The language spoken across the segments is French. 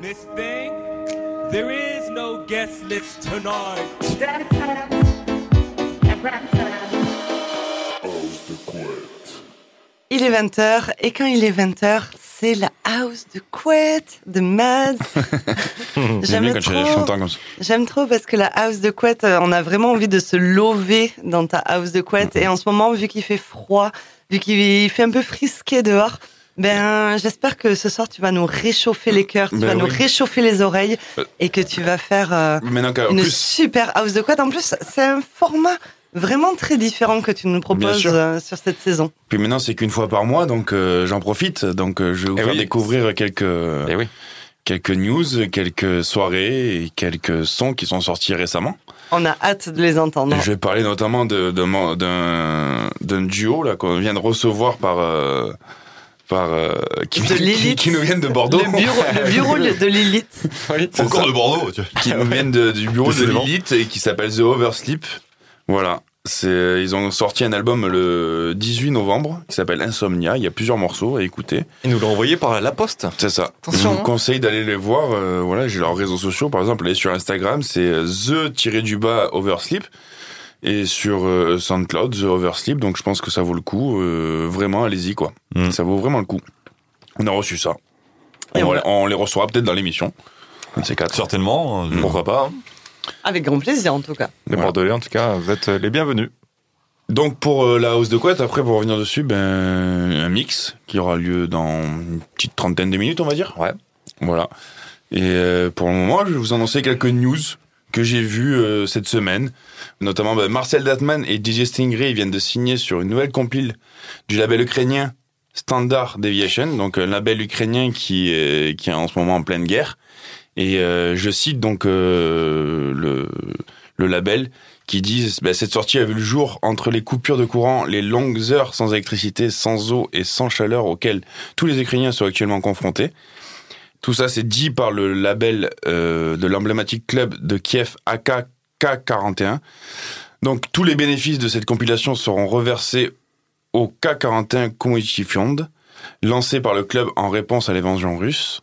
Miss Thing, there is no guest list tonight. Il est 20h et quand il est 20h, c'est la house de couette de Mads. J'aime. J'aime trop parce que la house de couette, euh, on a vraiment envie de se lever dans ta house de couette. Et en ce moment, vu qu'il fait froid, vu qu'il fait un peu frisqué dehors, ben, j'espère que ce soir tu vas nous réchauffer les cœurs, tu Ben vas nous réchauffer les oreilles Euh. et que tu vas faire euh, une plus, super house de couette. En plus, c'est un format vraiment très différent que tu nous proposes euh, sur cette saison. puis maintenant c'est qu'une fois par mois, donc euh, j'en profite. Donc euh, je vais vous Eh faire oui. découvrir quelques Eh oui. quelques news, quelques soirées et quelques sons qui sont sortis récemment. On a hâte de les entendre. Je vais parler notamment de- de mon- d'un duo là qu'on vient de recevoir par euh, par euh, qui, De qui, nous viennent de Bordeaux. Le bureau, le bureau de Lilith. C'est Encore ça. de Bordeaux, tu vois. qui nous viennent de- du bureau de. Lilith et qui s'appelle The Oversleep. Voilà. C'est, ils ont sorti un album le 18 novembre qui s'appelle Insomnia. Il y a plusieurs morceaux à écouter. Ils nous l'ont envoyé par la poste. C'est ça. Attention, Je vous hein. conseille d'aller les voir. euh, voilà, j'ai leurs réseaux sociaux. Par exemple, allez sur Instagram, c'est the-du-bas Oversleep. Et sur euh, SoundCloud, The Oversleep. Donc je pense que ça vaut le coup. Euh, vraiment, allez-y, quoi. Mm. Ça vaut vraiment le coup. On a reçu ça. Et on, on va- on les reçoit peut-être dans l'émission. Certainement, euh, pourquoi pas. hein. Avec grand plaisir, en tout cas. Les Voilà. Bordelais, en tout cas, vous êtes les bienvenus. Donc pour euh, la hausse de couette, après pour revenir dessus, ben un mix qui aura lieu dans une petite trentaine de minutes, on va dire. Ouais. Voilà. Et euh, pour le moment, je vais vous annoncer quelques news que j'ai vues euh, cette semaine. Notamment ben, Marcel Datman et DJ Stingray viennent de signer sur une nouvelle compile du label ukrainien Standard Deviation, donc un label ukrainien qui est, qui est en ce moment en pleine guerre. Et euh, je cite donc euh, le, le label qui disent bah, cette sortie a vu le jour entre les coupures de courant, les longues heures sans électricité, sans eau et sans chaleur auxquelles tous les Ukrainiens sont actuellement confrontés. Tout ça, c'est dit par le label euh, de l'emblématique club de Kiev AKK41. Donc, tous les bénéfices de cette compilation seront reversés au K41 Community Fund, lancé par le club en réponse à l'invasion russe.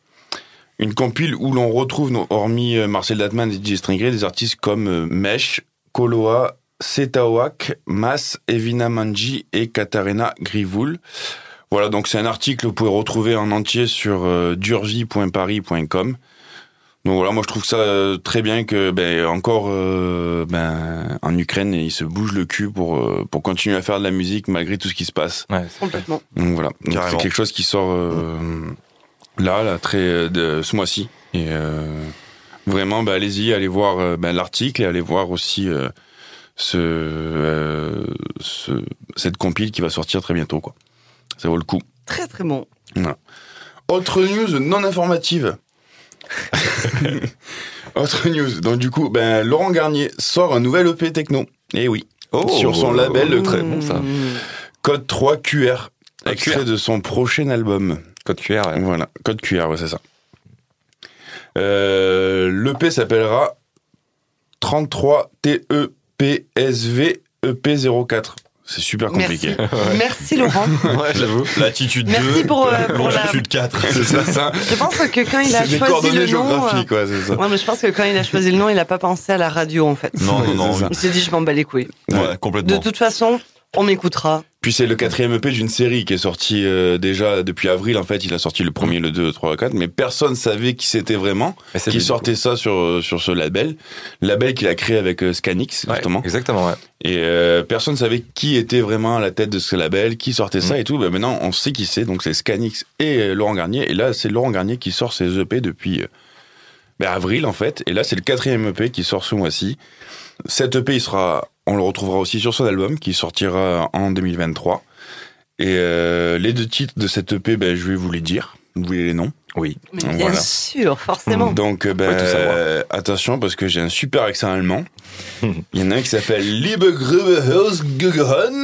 Une compile où l'on retrouve, hormis euh, Marcel Datman et DJ Stringray, des artistes comme euh, Mesh, Koloa, Setaoak, Mas, Evina Manji et Katarina Grivoul. Voilà, donc c'est un article que vous pouvez retrouver en entier sur euh, durvi.paris.com. Donc voilà, moi je trouve ça euh, très bien que ben encore euh, ben en Ukraine ils se bougent le cul pour euh, pour continuer à faire de la musique malgré tout ce qui se passe. Ouais. Complètement. Donc voilà, c'est quelque chose qui sort euh, là, là, très euh, de ce mois-ci. Et euh, vraiment, bah, allez-y, allez voir euh, ben, l'article et allez voir aussi euh, ce, euh, ce cette compile qui va sortir très bientôt, quoi. Ça vaut le coup. Très très bon. Autre news non informative. Autre news. Donc du coup, ben Laurent Garnier sort un nouvel EP techno. Eh oui. Oh, Sur son label, très bon ça. Code 3 QR. Extrait QR. de son prochain album. Code QR, ouais. Voilà, code QR, ouais, c'est ça. Euh, L'EP s'appellera 33 TEPSV EP04. C'est super compliqué. Merci. Merci Laurent. Ouais, j'avoue. Latitude 2, Merci pour, euh, pour la- longitude 4. C'est ça, ça. Je pense que quand il a choisi coordonnées le nom, géographiques, quoi, c'est ça. ouais, mais je pense que quand il a choisi le nom, il a pas pensé à la radio en fait. Non, non, non. Il s'est dit je m'en bats les couilles. Ouais, De complètement. toute façon, on m'écoutera. Puis c'est le quatrième EP d'une série qui est sorti euh, déjà depuis avril. En fait, il a sorti le premier, le 2, le 3, le 4, mais personne savait qui c'était vraiment, qui sortait ça sur euh, sur ce label, label qu'il a créé avec euh, Scanix. Ouais, justement. exactement, ouais. Et euh, personne savait qui était vraiment à la tête de ce label, qui sortait ça Mm. et tout. Ben maintenant, on sait qui c'est. Donc c'est Scanix et euh, Laurent Garnier. Et là, c'est Laurent Garnier qui sort ses EP depuis euh, ben, avril en fait. Et là, c'est le quatrième EP qui sort ce mois-ci. Cet EP, il sera, on le retrouvera aussi sur son album qui sortira en 2023. Et euh, les deux titres de cet EP, ben, je vais vous les dire. Vous voulez les noms? Oui. Mais Voilà. bien sûr, forcément. Donc, euh, ben, euh, attention parce que j'ai un super accent allemand. Il y en a un qui s'appelle Liebe Grube Hausgegron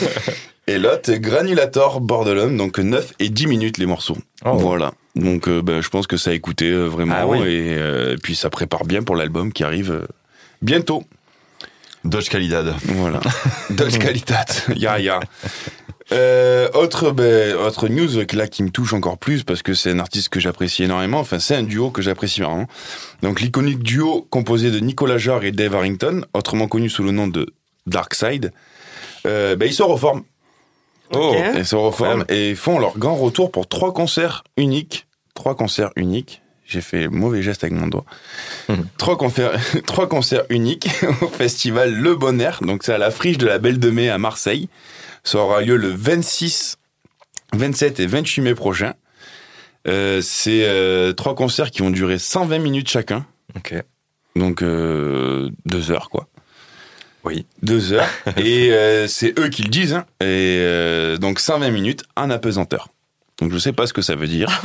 et l'autre Granulator Bordelum. Donc 9 et 10 minutes les morceaux. Oh. Voilà. Donc euh, ben, je pense que ça a écouté euh, vraiment Ah oui. et euh, puis ça prépare bien pour l'album qui arrive bientôt. Dodge Calidad. Voilà. Dodge Qualitat. Ya ya. Euh, autre, ben, autre news là qui me touche encore plus parce que c'est un artiste que j'apprécie énormément. Enfin, c'est un duo que j'apprécie vraiment. Donc, l'iconique duo composé de Nicolas Jarre et Dave Harrington, autrement connu sous le nom de Darkside, euh, ben, ils se reforment. Oh. Ils se reforment et font leur grand retour pour trois concerts uniques. Trois concerts uniques. J'ai fait mauvais geste avec mon doigt. Mhm. Trois, concerts, trois concerts uniques au festival Le Bon Air. Donc c'est à la friche de la Belle de Mai à Marseille. Ça aura lieu le 26, 27 et 28 mai prochain. Euh, c'est euh, trois concerts qui vont durer 120 minutes chacun. Ok. Donc euh, deux heures quoi. Oui. Deux heures. et c'est eux qui le disent. hein. Et donc 120 minutes en apesanteur. Donc je sais pas ce que ça veut dire.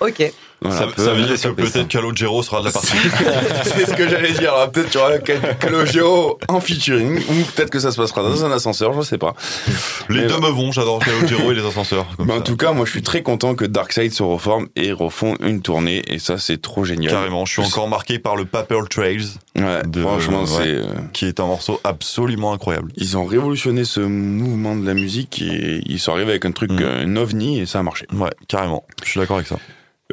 Ok. Voilà. ça, peut- ça veut dire que peut-être Calogero sera de la partie. c'est ce que j'allais dire. Alors, Peut-être tu auras Cal- Calogero en featuring, ou peut-être que ça se passera dans un ascenseur, je sais pas. les Mais deux me vont, j'adore Calogero et les ascenseurs. comme en ça. tout cas, moi, je suis très content que Darkseid se reforme et refont une tournée, et ça, c'est trop génial. Carrément, je suis encore marqué par le Paper Trails, Ouais, de- franchement, ouais. c'est. euh, qui est un morceau absolument incroyable. Ils ont révolutionné ce mouvement de la musique et ils sont arrivés avec un truc, Mm. euh, un ovni, et ça a marché. Ouais, carrément. Je suis d'accord avec ça.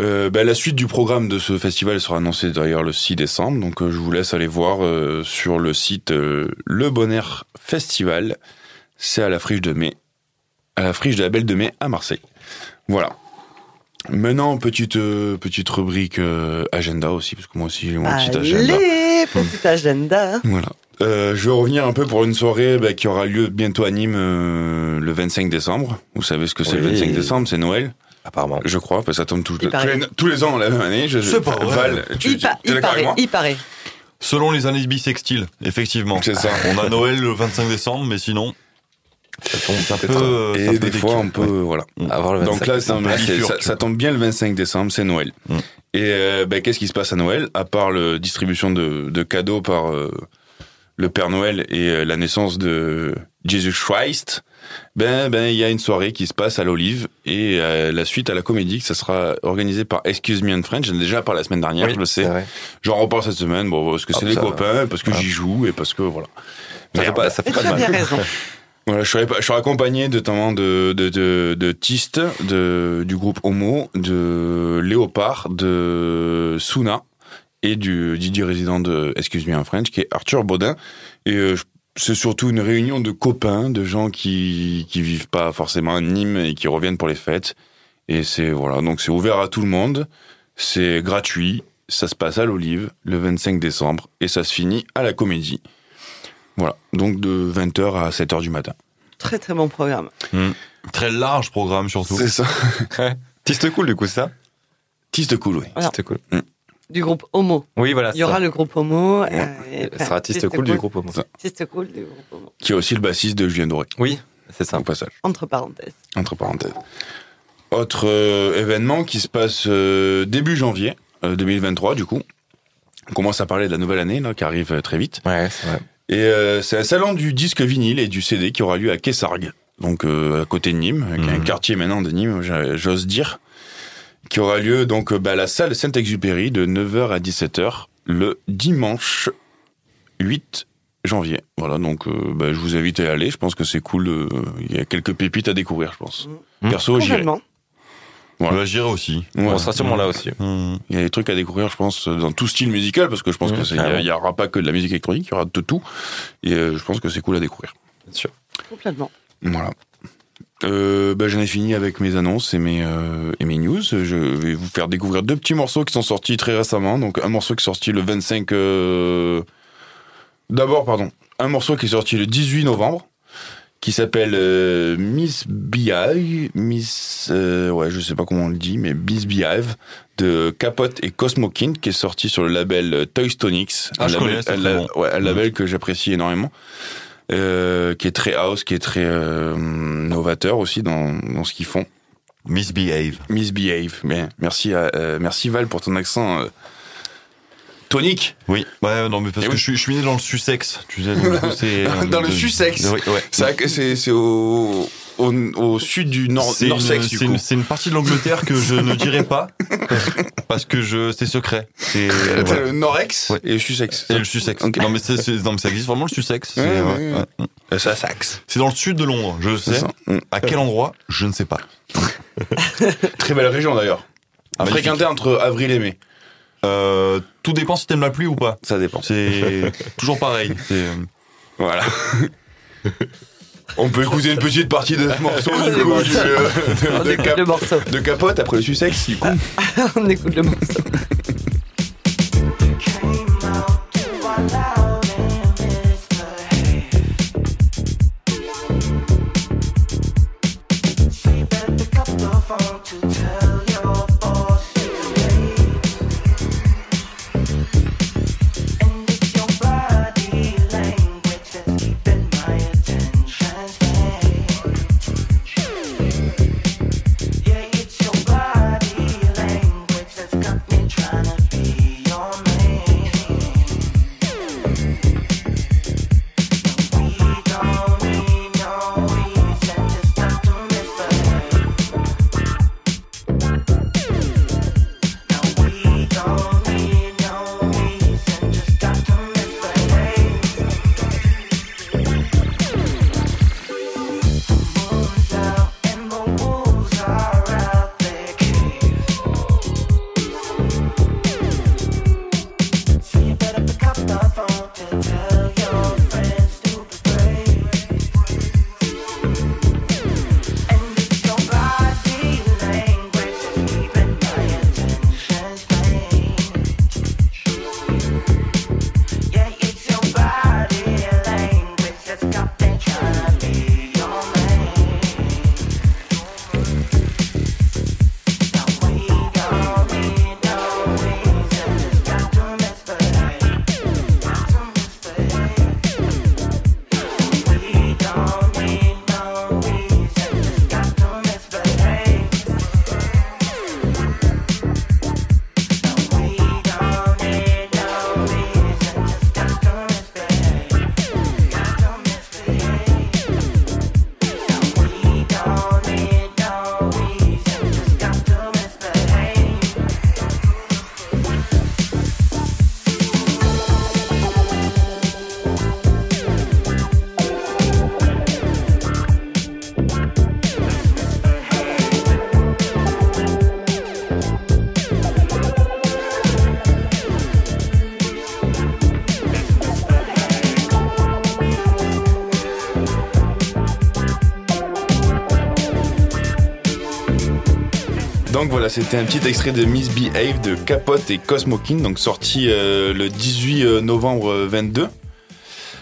Euh, bah, la suite du programme de ce festival sera annoncée d'ailleurs le 6 décembre, donc euh, je vous laisse aller voir euh, sur le site euh, Le Bon Air Festival. C'est à la friche de mai, à la friche de la Belle de Mai à Marseille. Voilà. Maintenant, petite euh, petite rubrique euh, agenda aussi, parce que moi aussi j'ai mon petit agenda. Allez, petit agenda. Voilà. Euh, je vais revenir un peu pour une soirée bah, qui aura lieu bientôt à Nîmes euh, le 25 décembre. Vous savez ce que c'est le Oui. 25 décembre, c'est Noël. Apparemment. Je crois, parce que ça tombe tous, les, tous les ans la même année. Je, C'est pas vrai. Val, tu, Il, pa- paraît, moi il paraît. Selon les années bissextiles, effectivement. C'est ça. On a Noël le 25 décembre, mais sinon, Ça tombe ça peut. peut-être euh, ça Et peut des fois, on peut, voilà. avoir le 25. Donc là, ça, un peu tombe bien le 25 décembre, c'est Noël. Mm. Et euh, ben, qu'est-ce qui se passe à Noël À part la distribution de, de cadeaux par euh, le Père Noël et euh, la naissance de Jesus Christ, ben ben il y a une soirée qui se passe à l'Olive et euh, la suite à la Comédie, ça sera organisé par Excuse Me in French. J'en ai déjà parlé la semaine dernière, Oui, je le sais. J'en reparle cette semaine, bon parce que c'est Ah, des ça- copains, parce que ah. j'y joue et parce que voilà. Ça fait Merde. pas, ça fait pas tu de as bien mal. raison. Voilà, je serai, je serai accompagné notamment de, de, de, de Tiste, de, du groupe Homo, de Léopard, de Suna et du DJ résident de Excuse Me en French, qui est Arthur Baudin. Et euh, c'est surtout une réunion de copains, de gens qui, qui vivent pas forcément à Nîmes et qui reviennent pour les fêtes. Et c'est, voilà, donc c'est ouvert à tout le monde. C'est gratuit. Ça se passe à l'Olive le 25 décembre et ça se finit à la Comédie. Voilà, donc de 20h à 7h du matin. Très très bon programme. Très large programme surtout. C'est ça. Tiste cool, du coup, ça? Tiste cool, oui. Alors. Tiste cool. Du groupe Homo. Oui, voilà. Il y aura le groupe Homo. euh, et- sera Tiste cool du groupe Homo. Tiste cool du groupe Homo. Qui est aussi le bassiste de Julien Doré, Oui, c'est ça. au passage, Entre parenthèses. entre parenthèses. Autre euh, événement qui se passe euh, début janvier euh, 2023, du coup. On commence à parler de la nouvelle année, là, qui arrive euh, très vite. Ouais, c'est vrai. Et euh, c'est un salon du disque vinyle et du CD qui aura lieu à Kessargues, donc euh, à côté de Nîmes, qui est un Mhm. quartier maintenant de Nîmes, j'ose dire, qui aura lieu donc euh, bah, à la salle Saint-Exupéry de 9h à 17h le dimanche 8 janvier. Voilà, donc euh, bah, je vous invite à y aller. Je pense que c'est cool. euh, Il y a quelques pépites à découvrir, je pense. Mhm. Perso, j'irai. Voilà. Bah, j'irai aussi. Ouais. On sera sûrement là aussi. Mmh. Il y a des trucs à découvrir, je pense, dans tout style musical, parce que je pense Mhm, que c'est- il y a- carrément. il y aura pas que de la musique électronique, il y aura de tout. Et euh, je pense que c'est cool à découvrir. Bien sûr. Complètement. Voilà. Euh, bah, j'en ai fini avec mes annonces et mes, euh, et mes news. Je vais vous faire découvrir deux petits morceaux qui sont sortis très récemment. Donc un morceau qui est sorti le 25... euh, D'abord, pardon. Un morceau qui est sorti le 18 novembre qui s'appelle euh, Miss Beehive. Miss... euh, ouais, je sais pas comment on le dit, mais Miss Beehive de Capote et Cosmo King qui est sorti sur le label euh, Toy Stonix. Ah, un label, la- bon. ouais, un label que j'apprécie énormément. Euh, qui est très house, qui est très euh, novateur aussi dans, dans ce qu'ils font. Misbehave. Misbehave. Mais merci, à, euh, merci Val pour ton accent euh, tonique. Oui. Ouais, non, mais parce Et que oui. je suis, je suis né dans le Sussex. Tu sais, donc, Dans le Sussex. oui, ouais. C'est au au, au sud du Nord, C'est une, c'est une- c'est une partie de l'Angleterre que je ne dirai pas parce que je c'est secret. C'est T'as le Norex Ouais. et le Sussex. Et le Sussex. Ok. Non mais c'est, c'est- non mais ça existe vraiment le Sussex. C'est, Ouais, ouais, ouais, ouais. ouais. Le Sussex. C'est dans le sud de Londres, je sais. ça. Mm. À quel endroit Je ne sais pas. Très belle région d'ailleurs. À magnifique. fréquenter entre avril et mai. Euh, tout dépend si t'aimes la pluie ou pas. Ça dépend. C'est toujours pareil. C'est, euh, Voilà. On peut écouter une petite partie de ce morceau du coup du, euh, On de, de écoute cap- le morceau. de capote après le Sussex du coup. On écoute le morceau. Voilà, c'était un petit extrait de Misbehave de Capote et Cosmokin, donc sorti euh, le 18 novembre 22.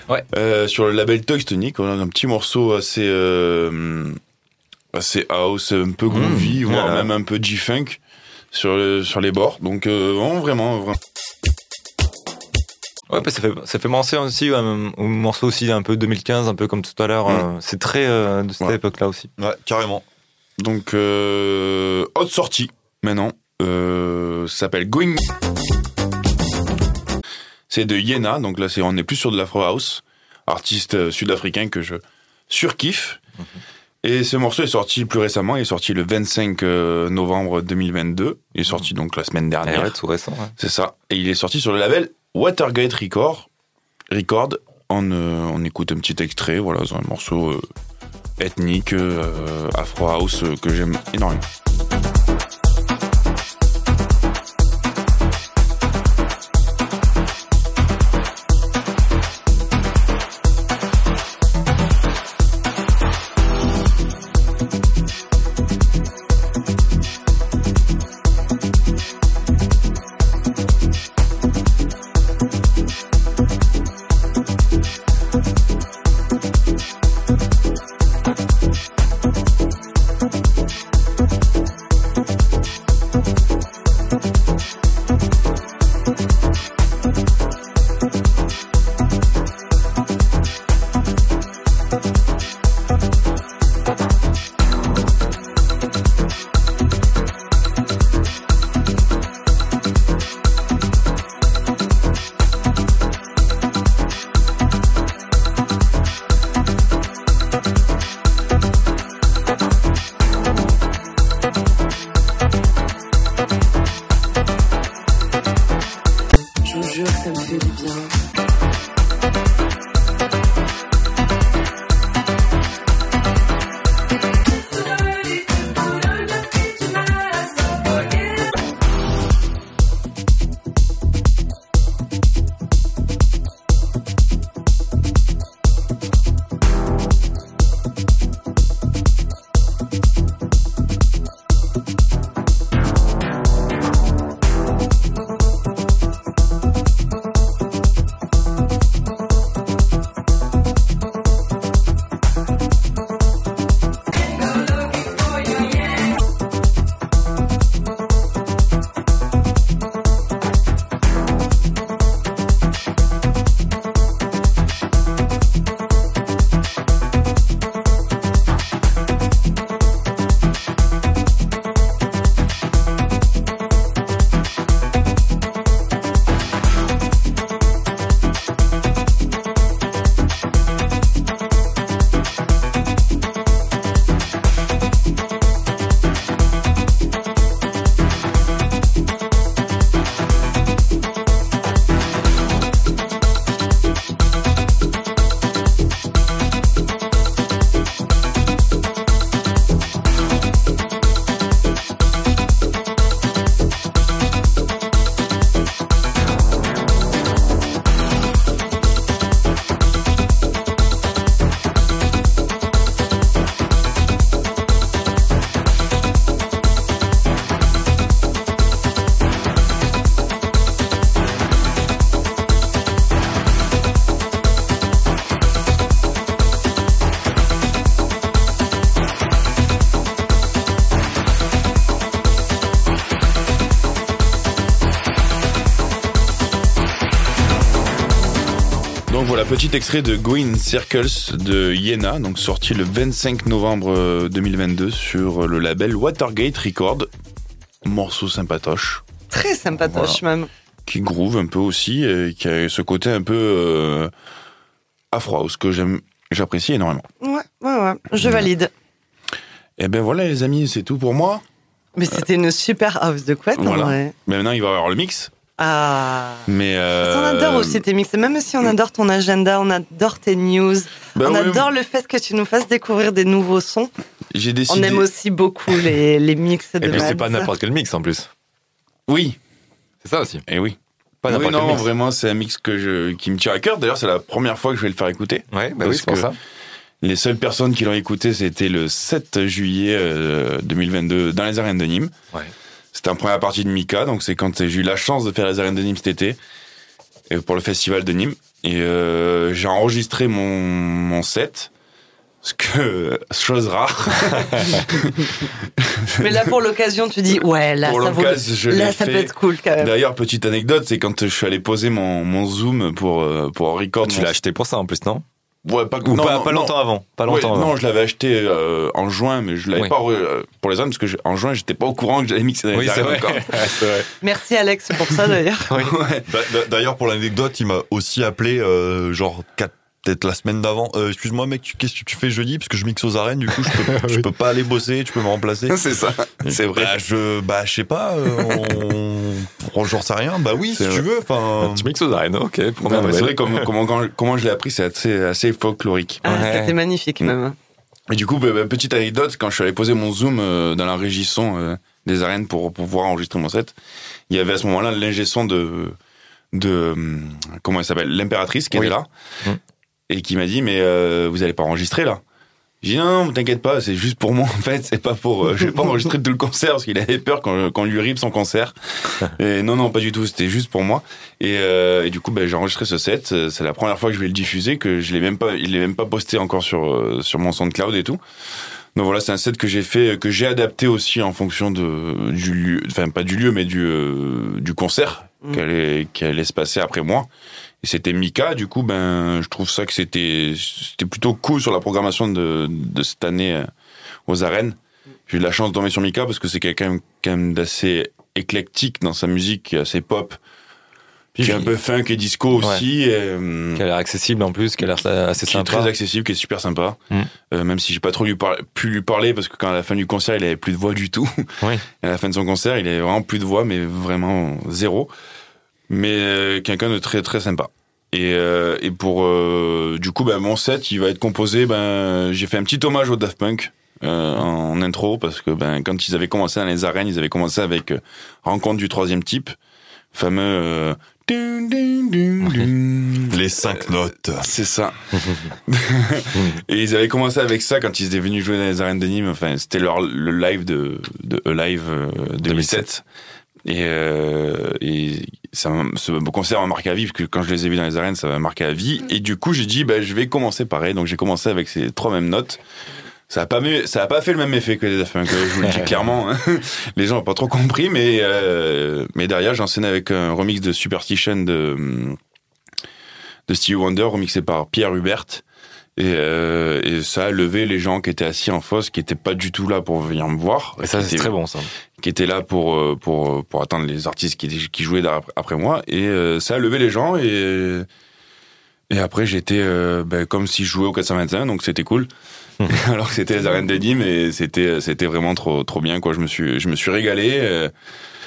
Ouais. Euh, sur le label Toy Tonic, on a un petit morceau assez euh, assez house, un peu groovy, Mmh, voire voilà. même un peu G-funk sur le- sur les bords. Donc euh, vraiment, vraiment, vraiment. Ouais, bah, ça fait ça fait penser aussi euh, au morceau aussi un peu 2015, un peu comme tout à l'heure. Mm. euh, c'est très euh, de cette Ouais. époque-là aussi. ouais, carrément. Donc euh, autre sortie maintenant, euh, ça s'appelle Going. C'est de Yena, donc là c'est on est plus sur de l'Afro House, artiste euh, sud-africain que je surkiffe. Et ce morceau est sorti plus récemment, il est sorti le 25 euh, novembre 2022. Il est sorti donc la semaine dernière. ouais, tout récent. ouais. C'est ça. Et il est sorti sur le label Watergate Record. Record. On, euh, on écoute un petit extrait. Voilà, c'est un morceau ethnique, euh, Afro House que j'aime énormément. Donc voilà, petit extrait de Green Circles de Yena, donc sorti le 25 novembre euh, 2022 sur le label Watergate Record. Morceau sympatoche, Très sympatoche même. qui groove un peu aussi, et qui a ce côté un peu euh, afro house que j'aime, j'apprécie énormément. Ouais, ouais, ouais. Je valide. Et ben voilà les amis, c'est tout pour moi. Mais c'était une super house de couette, en Voilà. vrai. Mais maintenant il va y avoir le mix. Ah. Mais euh, On adore aussi tes mix. Même si on adore ton agenda, on adore tes news, ben on ouais, adore le fait que tu nous fasses découvrir des nouveaux sons. J'ai décidé. On aime aussi beaucoup les, les mix de Et puis c'est pas n'importe quel mix en plus. Oui. C'est ça aussi. Et oui. Pas oui, n'importe quel non, mix. vraiment, c'est un mix que je, qui me tient à cœur. D'ailleurs, c'est la première fois que je vais le faire écouter. Ouais, bah Parce oui, c'est pour que- ça. Les seules personnes qui l'ont écouté, c'était le 7 juillet euh, 2022 dans les arènes de Nîmes. Ouais. C'était en première partie de Mika, donc c'est quand j'ai eu la chance de faire les arènes de Nîmes cet été pour le festival de Nîmes. Et euh, j'ai enregistré mon, mon set. Ce que, chose rare. Mais là, pour l'occasion, tu dis, ouais, là, Pour ça, vaut je là l'ai ça fait. peut être cool quand même. D'ailleurs, petite anecdote, c'est quand je suis allé poser mon, mon zoom pour, euh, pour record. Tu l'as acheté pour ça en plus, non? Ouais, pas, Ou non, pas, non, pas non. longtemps avant Pas Ouais, longtemps avant. non, je l'avais acheté euh, en juin, mais je l'avais Oui. pas euh, pour les hommes parce que je- en juin, j'étais pas au courant que j'allais mixer dans les Oui, vrai. encore. vrai. Merci Alex pour ça d'ailleurs. Ouais. D'ailleurs, pour l'anecdote, il m'a aussi appelé, euh, genre, quatre- peut-être la semaine d'avant. Euh, Excuse-moi, mec, tu- qu'est-ce que tu fais jeudi? Parce que je mixe aux arènes, du coup, je peux, je peux pas aller bosser, tu peux me remplacer. c'est ça, c'est vrai. Bah, je, bah, je sais pas, euh, on, j'en sais rien. Bah oui, si vrai. tu veux. Enfin, Tu mixes aux arènes, ok. Première Non, mais c'est vrai comment, comment, quand- comment je l'ai appris, c'est assez, assez folklorique. Ah, Ouais. C'était magnifique même. Et du coup, bah, bah, petite anecdote, quand je suis allé poser mon zoom euh, dans la régie son euh, des arènes pour, pour pouvoir enregistrer mon set, il y avait à ce moment-là l'ingé son de, de hum, comment elle s'appelle, l'impératrice qui Oui. était là Mm. et qui m'a dit mais euh, vous allez pas enregistrer là. J'ai dit non, t'inquiète pas, c'est juste pour moi en fait, c'est pas pour, euh, je vais pas enregistrer tout le concert parce qu'il avait peur quand qu'on lui rive son concert. Et non non pas du tout, c'était juste pour moi. Et, euh, et du coup, ben, j'ai enregistré ce set. C'est la première fois que je vais le diffuser, que je l'ai même pas, il est même pas posté encore sur euh, sur mon SoundCloud et tout. Donc voilà, c'est un set que j'ai fait, que j'ai adapté aussi en fonction de du lieu, enfin pas du lieu, mais du euh, du concert Mm. qui allait qui allait se passer après moi. Et c'était Mika. Du coup, ben je trouve ça que c'était c'était plutôt cool sur la programmation de de cette année euh, aux arènes. J'ai eu la chance de tomber sur Mika parce que c'est quelqu'un quand même d'assez éclectique dans sa musique, qui est assez pop, Puis qui est un peu funk et disco Ouais. aussi. et, euh, Qui a l'air accessible en plus, qui a l'air assez qui est sympa. très accessible, qui est super sympa. Mm. Euh, même si j'ai pas trop lui par- pu lui parler parce que quand à la fin du concert, il avait plus de voix du tout. Oui. Et à la fin de son concert, il avait vraiment plus de voix, mais vraiment zéro. Mais euh, quelqu'un de très très sympa. Et, euh, et pour euh, du coup, ben, mon set, il va être composé. Ben, j'ai fait un petit hommage au Daft Punk. euh, en intro parce que ben quand ils avaient commencé dans les arènes ils avaient commencé avec euh, rencontre du troisième type fameux euh, dun, dun, dun, les cinq notes. C'est ça. et ils avaient commencé avec ça quand ils étaient venus jouer dans les arènes de Nîmes. Enfin, c'était leur le live de, de Live 2007. Et, euh, et ça, ce concert m'a marqué à vie, parce que quand je les ai vus dans les arènes, ça m'a marqué à vie. Et du coup, j'ai dit, bah, je vais commencer pareil. Donc, j'ai commencé avec ces trois mêmes notes. Ça a pas, ça a pas fait le même effet que les Daft Punk, je vous le dis clairement. hein. Les gens ont pas trop compris, mais, euh, mais derrière, j'enseigne avec un remix de Superstition de, de Stevie Wonder, remixé par Pierre Hubert. Et, euh, et ça a levé les gens qui étaient assis en fosse, qui étaient pas du tout là pour venir me voir. Et ça, c'est très bon, ça. qui étaient là pour euh, pour pour attendre les artistes qui qui jouaient après moi et euh, ça a levé les gens et et après j'étais euh, ben, comme si je jouais au 421 donc c'était cool alors que c'était les arènes de Nîmes et c'était c'était vraiment trop trop bien quoi je me suis je me suis régalé euh,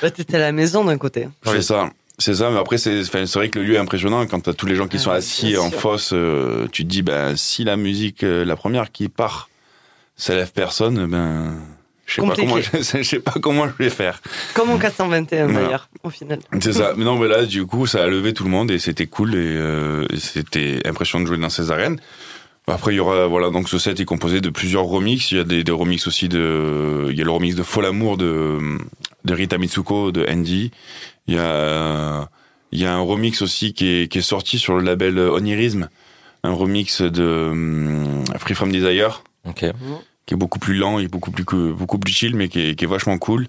Bah, T'étais à la maison d'un côté. c'est ça c'est ça mais après c'est vrai que le lieu est impressionnant quand t'as tous les gens qui Ah, sont assis en fosse euh, tu te dis ben si la musique euh, la première qui part ça lève personne ben je sais pas comment je, je sais pas comment je vais faire Comme en 421 Voilà. d'ailleurs, au final. C'est ça. Mais non, mais là, du coup, ça a levé tout le monde et c'était cool et, euh, et c'était impressionnant de jouer dans ces arènes. Après, il y aura, voilà, donc ce set est composé de plusieurs remixes. Il y a des, des remixes aussi de, il y a le remix de Fol Amour de, de Rita Mitsuko, de Andy. Il y a, il y a un remix aussi qui est, qui est sorti sur le label Onirism. Un remix de hum, Free From Desire qui est beaucoup plus lent et beaucoup plus beaucoup plus chill mais qui est, qui est vachement cool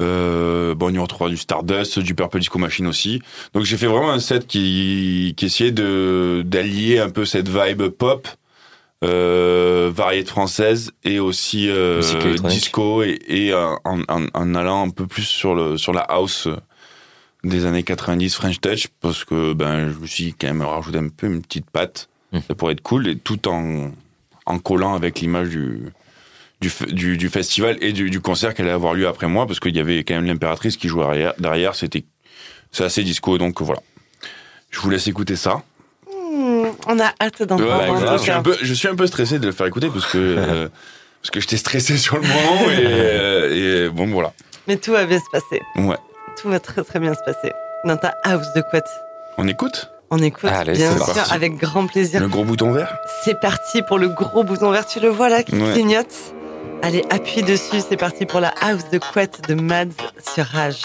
Euh, bon, on y retrouvera du Stardust, du Purple Disco Machine aussi. Donc j'ai fait vraiment un set qui, qui essayait de d'allier un peu cette vibe pop, euh, variété française et aussi euh, disco et, et en, en, en allant un peu plus sur le sur la house des années 90 French Touch parce que ben je me suis quand même rajouté un peu une petite patte Mm. ça pourrait être cool et tout en en collant avec l'image du du, du, du festival et du, du concert qui allait avoir lieu après moi parce qu'il y avait quand même l'impératrice qui jouait derrière, derrière c'était c'est assez disco donc voilà je vous laisse écouter ça Hmm, on a hâte d'entendre. Ouais, je, suis un peu, je suis un peu stressé de le faire écouter parce que euh, parce que j'étais stressé sur le moment et, euh, et bon voilà Mais tout va bien se passer. ouais Tout va très très bien se passer. Dans ta house de couette. on écoute On écoute, Allez, bien sûr, parti. avec grand plaisir. le gros bouton vert C'est parti pour le gros bouton vert. Tu le vois là qui Ouais. clignote Allez, appuie dessus. C'est parti pour la house de couette de Mads sur Rage.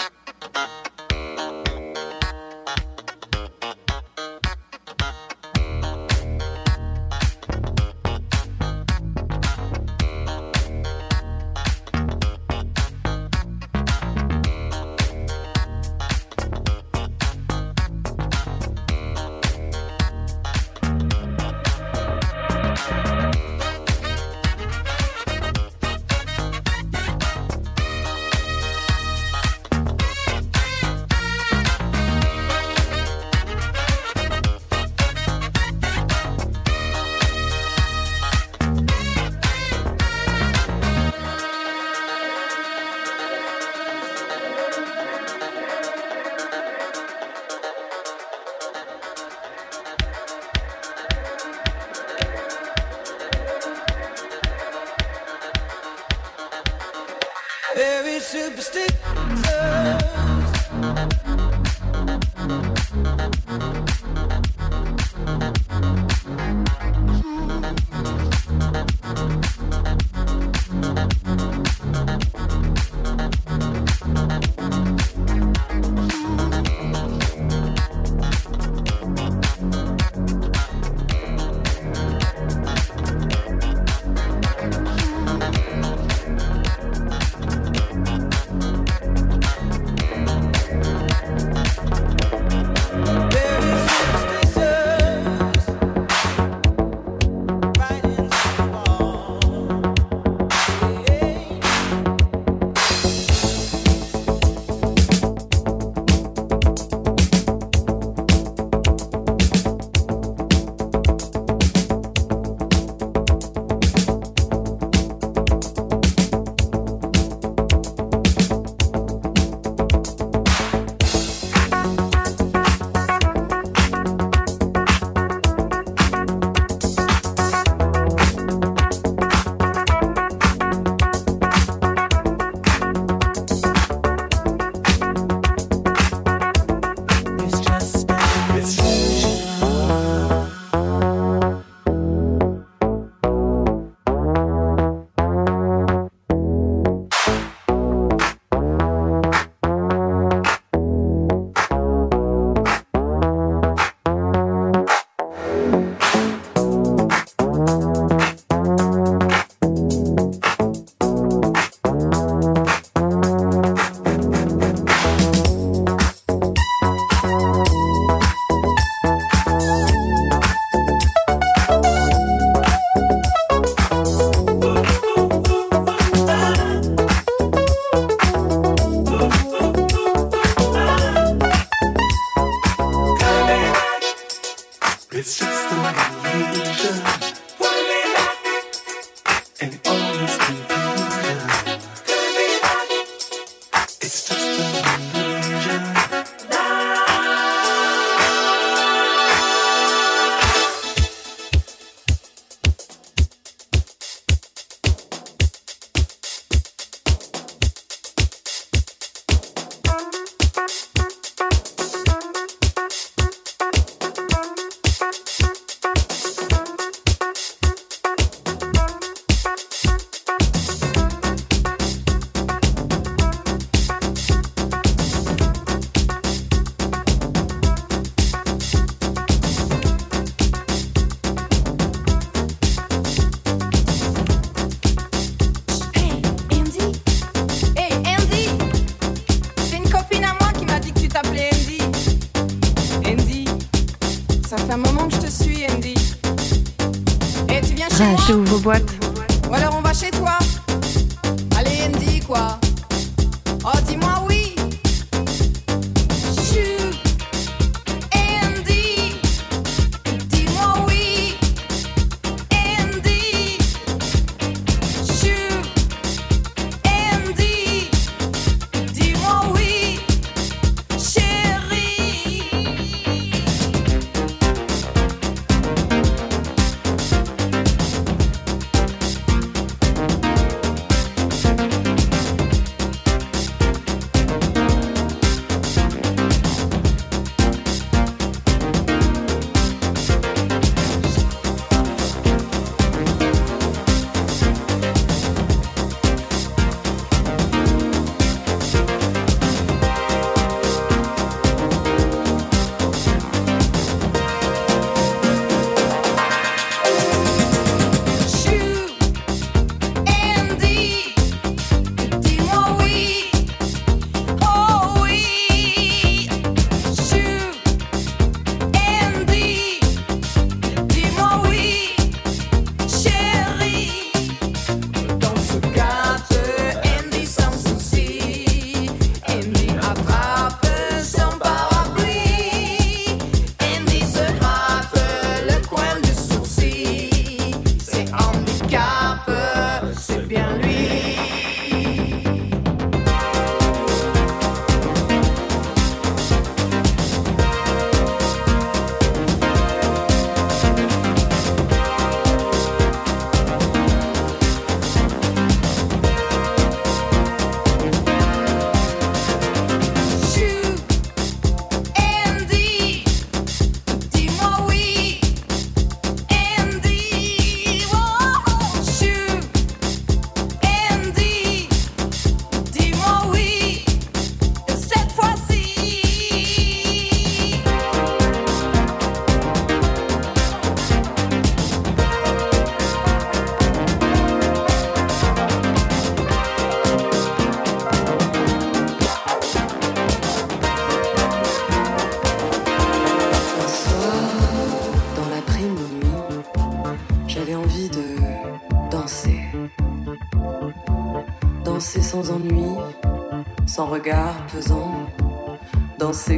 boîtes.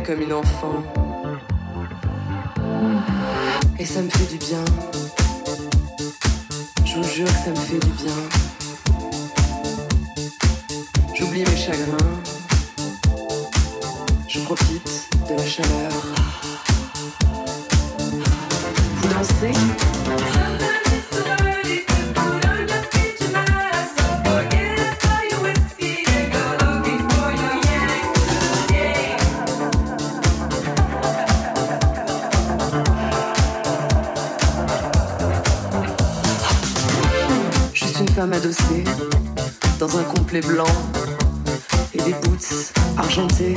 comme une enfant. dans un complet blanc et des boots argentés.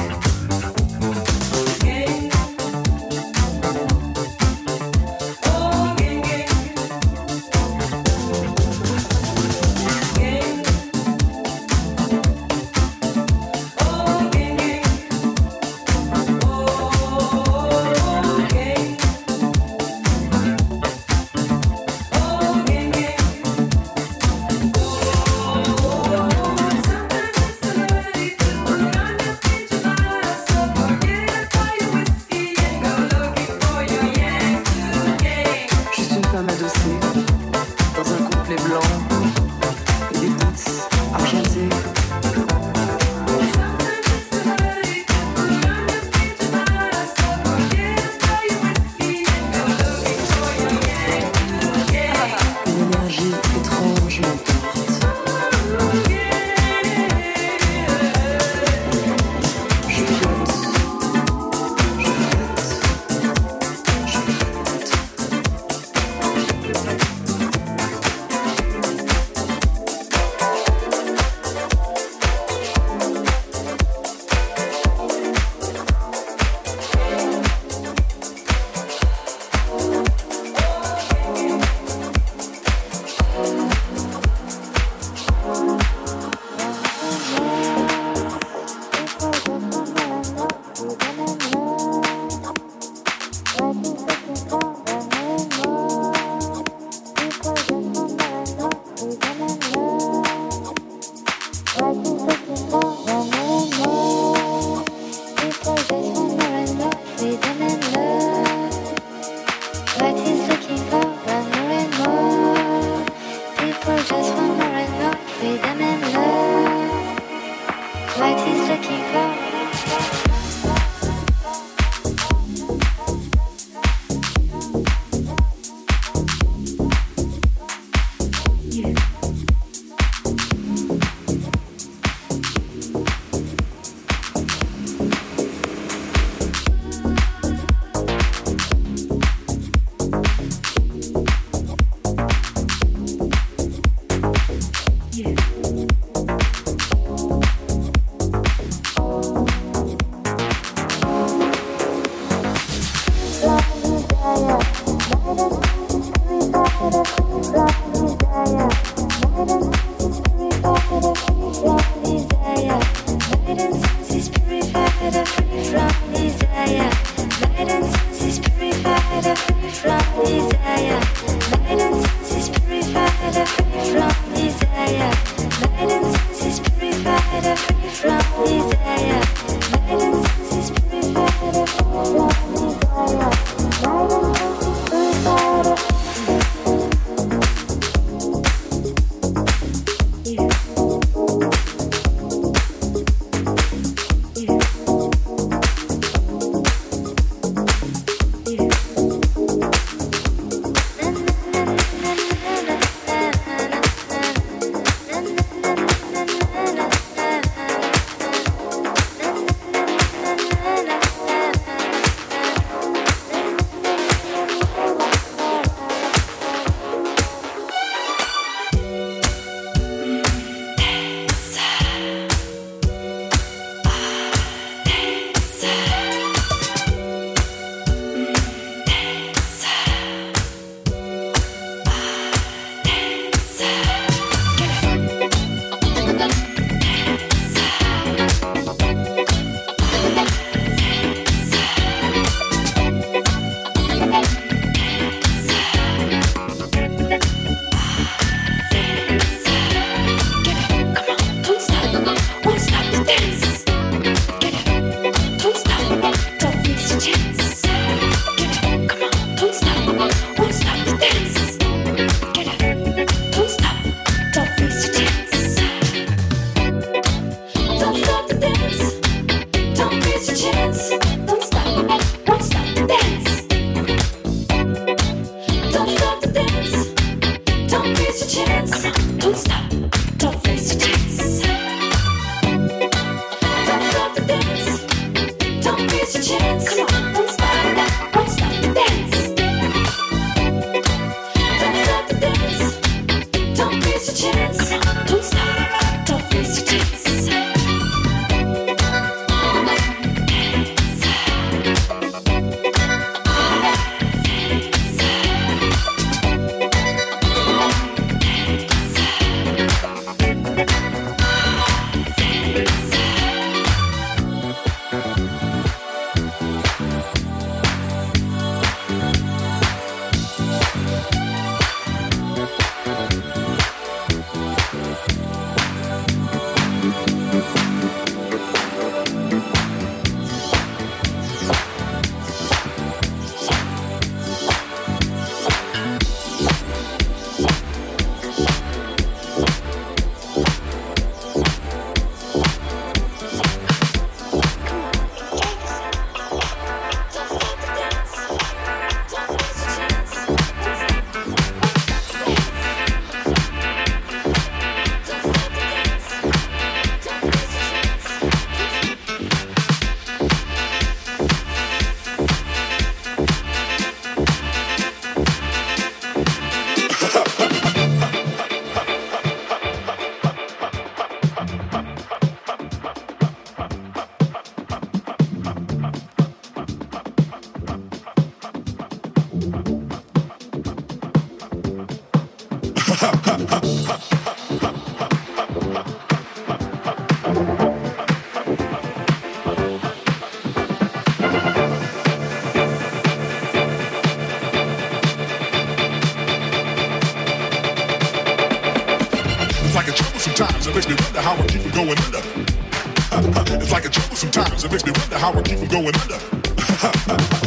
Makes me wonder how I keep from going under. It's like a trouble sometimes. It makes me wonder how I keep from going under.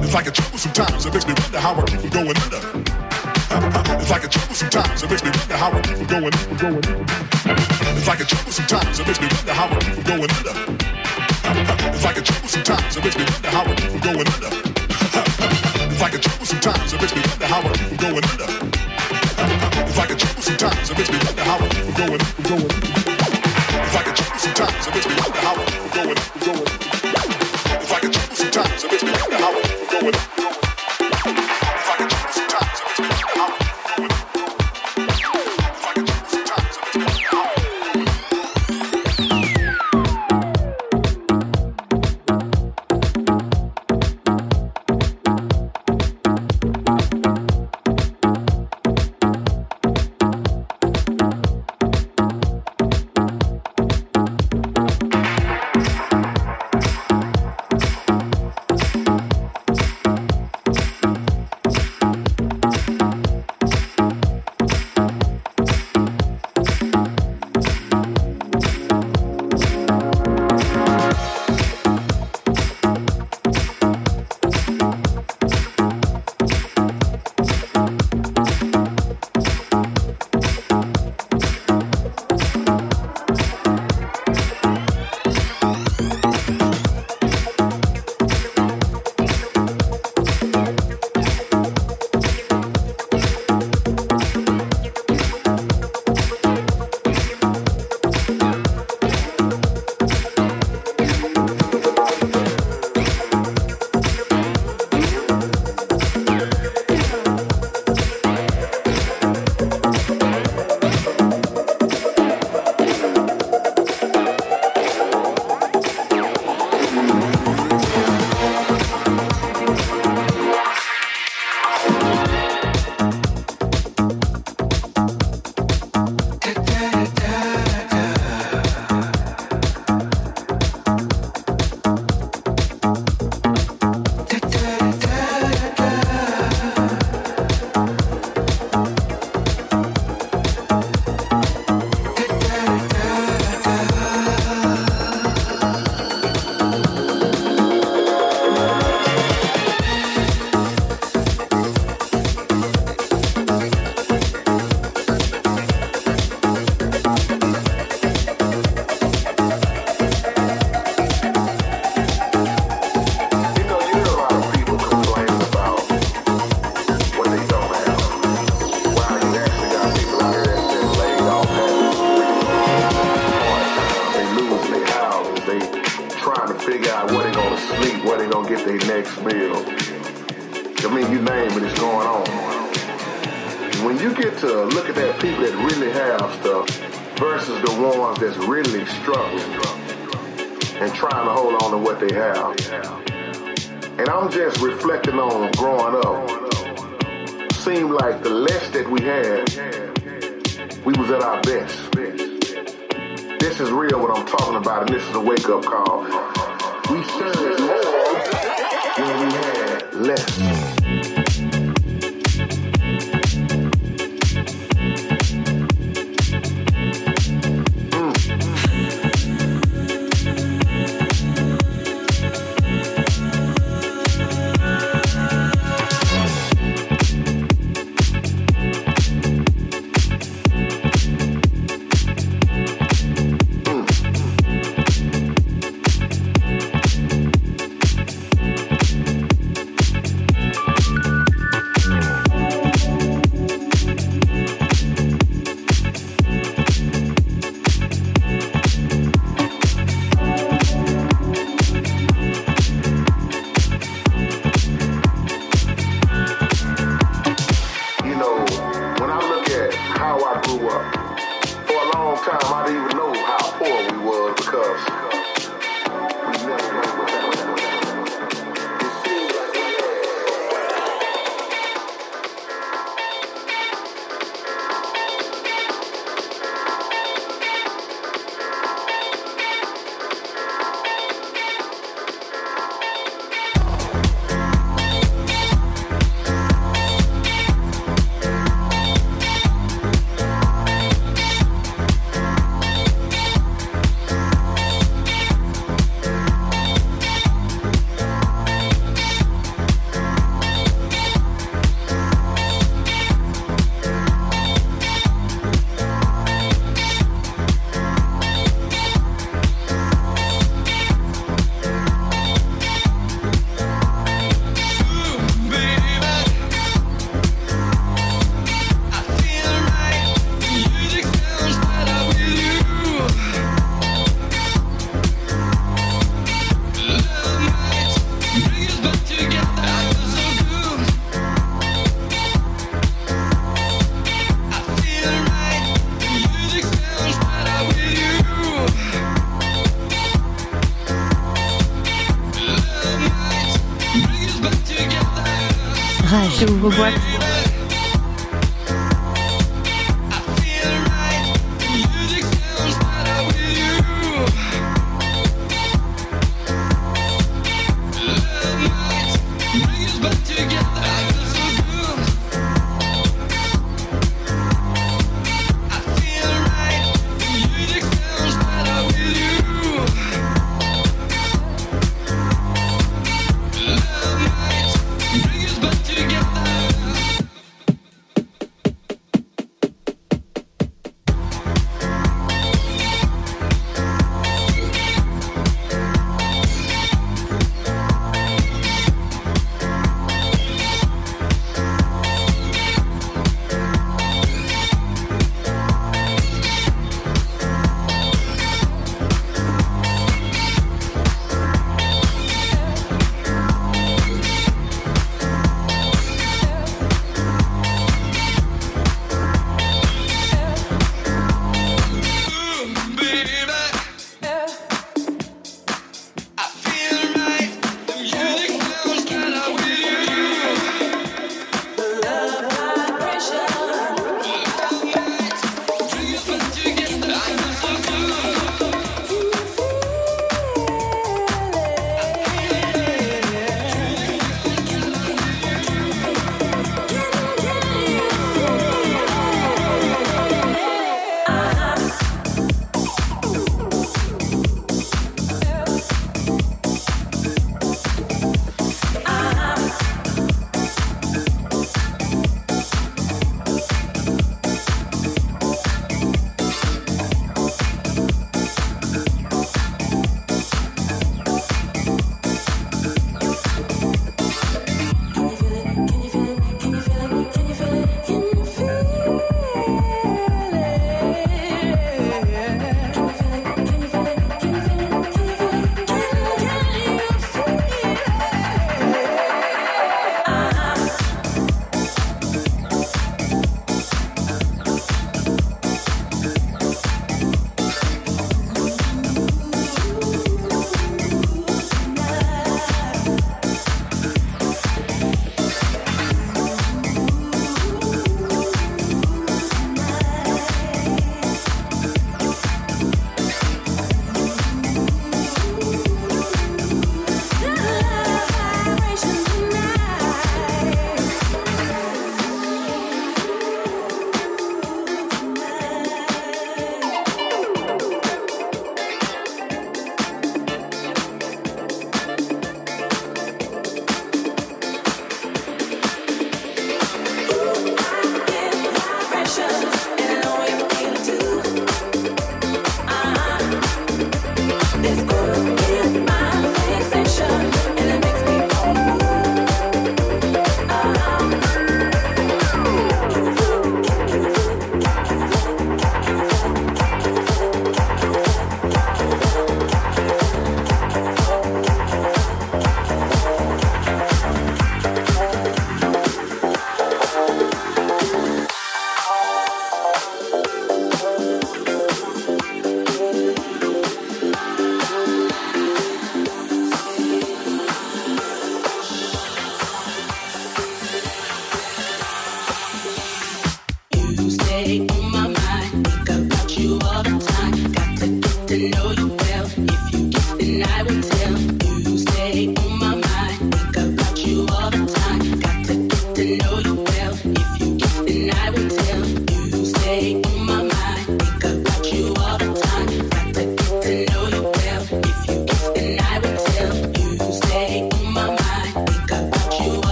It's like a trouble sometimes. It makes me wonder how I keep from going under. It's like a trouble sometimes. It makes me wonder how I keep from going under. It's like a trouble sometimes. It makes me wonder how I keep from going under. It's like a trouble sometimes. It makes me wonder how I keep from going under. It's like a trouble sometimes. It makes me wonder how I keep from going under. It's like a trouble sometimes. It makes me wonder how I keep from going, going. Like a trouble sometimes. It makes me wonder how I keep from going, you get to look at that people that really have stuff versus the ones that's really struggling and trying to hold on to what they have. And I'm just reflecting on growing up. Seemed like the less that we had, we was at our best. This is real what I'm talking about, and this is a wake-up call. We served more when we had less. Rage ouvre-boîte.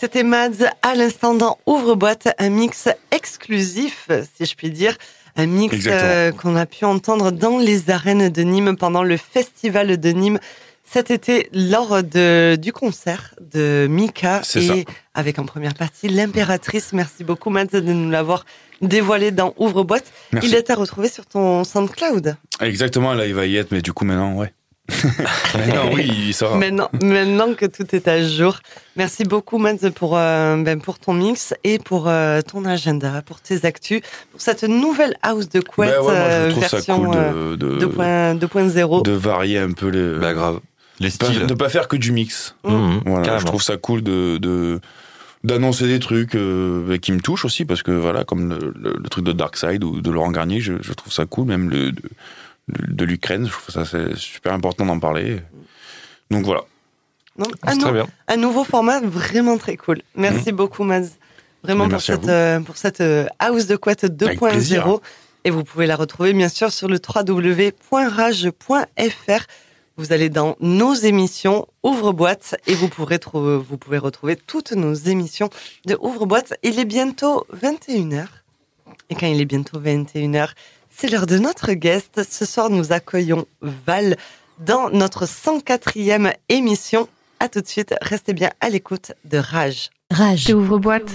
C'était Mads à l'instant dans Ouvre-boîte, un mix exclusif, si je puis dire. Un mix euh, qu'on a pu entendre dans les arènes de Nîmes pendant le festival de Nîmes cet été lors de, du concert de Mika et ça. avec en première partie l'impératrice. Merci beaucoup Mads de nous l'avoir dévoilé dans Ouvre-boîte. Merci. Il est à retrouver sur ton SoundCloud. Exactement, là, il va y être, mais du coup, maintenant, ouais. Non, oui, il sort. Maintenant, maintenant que tout est à jour. Merci beaucoup, Mads, pour, euh, ben, pour ton mix et pour euh, ton agenda, pour tes actus, pour cette nouvelle house de couette Ben ouais, euh, version cool euh, de, de, 2.0. 2.0. de varier un peu les. Bah grave. Les pas- styles. de pas faire que du mix. Mhm, Voilà, carrément. je trouve ça cool de, de d'annoncer des trucs euh, qui me touchent aussi parce que voilà comme le, le- le truc de Darkseid ou de Laurent Garnier je, je trouve ça cool même le de, de- l'Ukraine je trouve ça c'est super important d'en parler donc voilà Non, C'est un, très bien. un nouveau format vraiment très cool. Merci beaucoup, Mads. Vraiment Mais pour cette, vous. euh, pour cette euh, house de plaisir. 2.0. Et vous pouvez la retrouver bien sûr sur le www.rage.fr. Vous allez dans nos émissions Ouvre-boîte et vous pourrez, trouver, vous pouvez retrouver toutes nos émissions de Ouvre-boîte. Il est bientôt 21h. Et quand il est bientôt 21h, c'est l'heure de notre guest. Ce soir, nous accueillons Val dans notre 104e émission. À tout de suite, restez bien à l'écoute de Rage. Rage. Ouvre-boîte.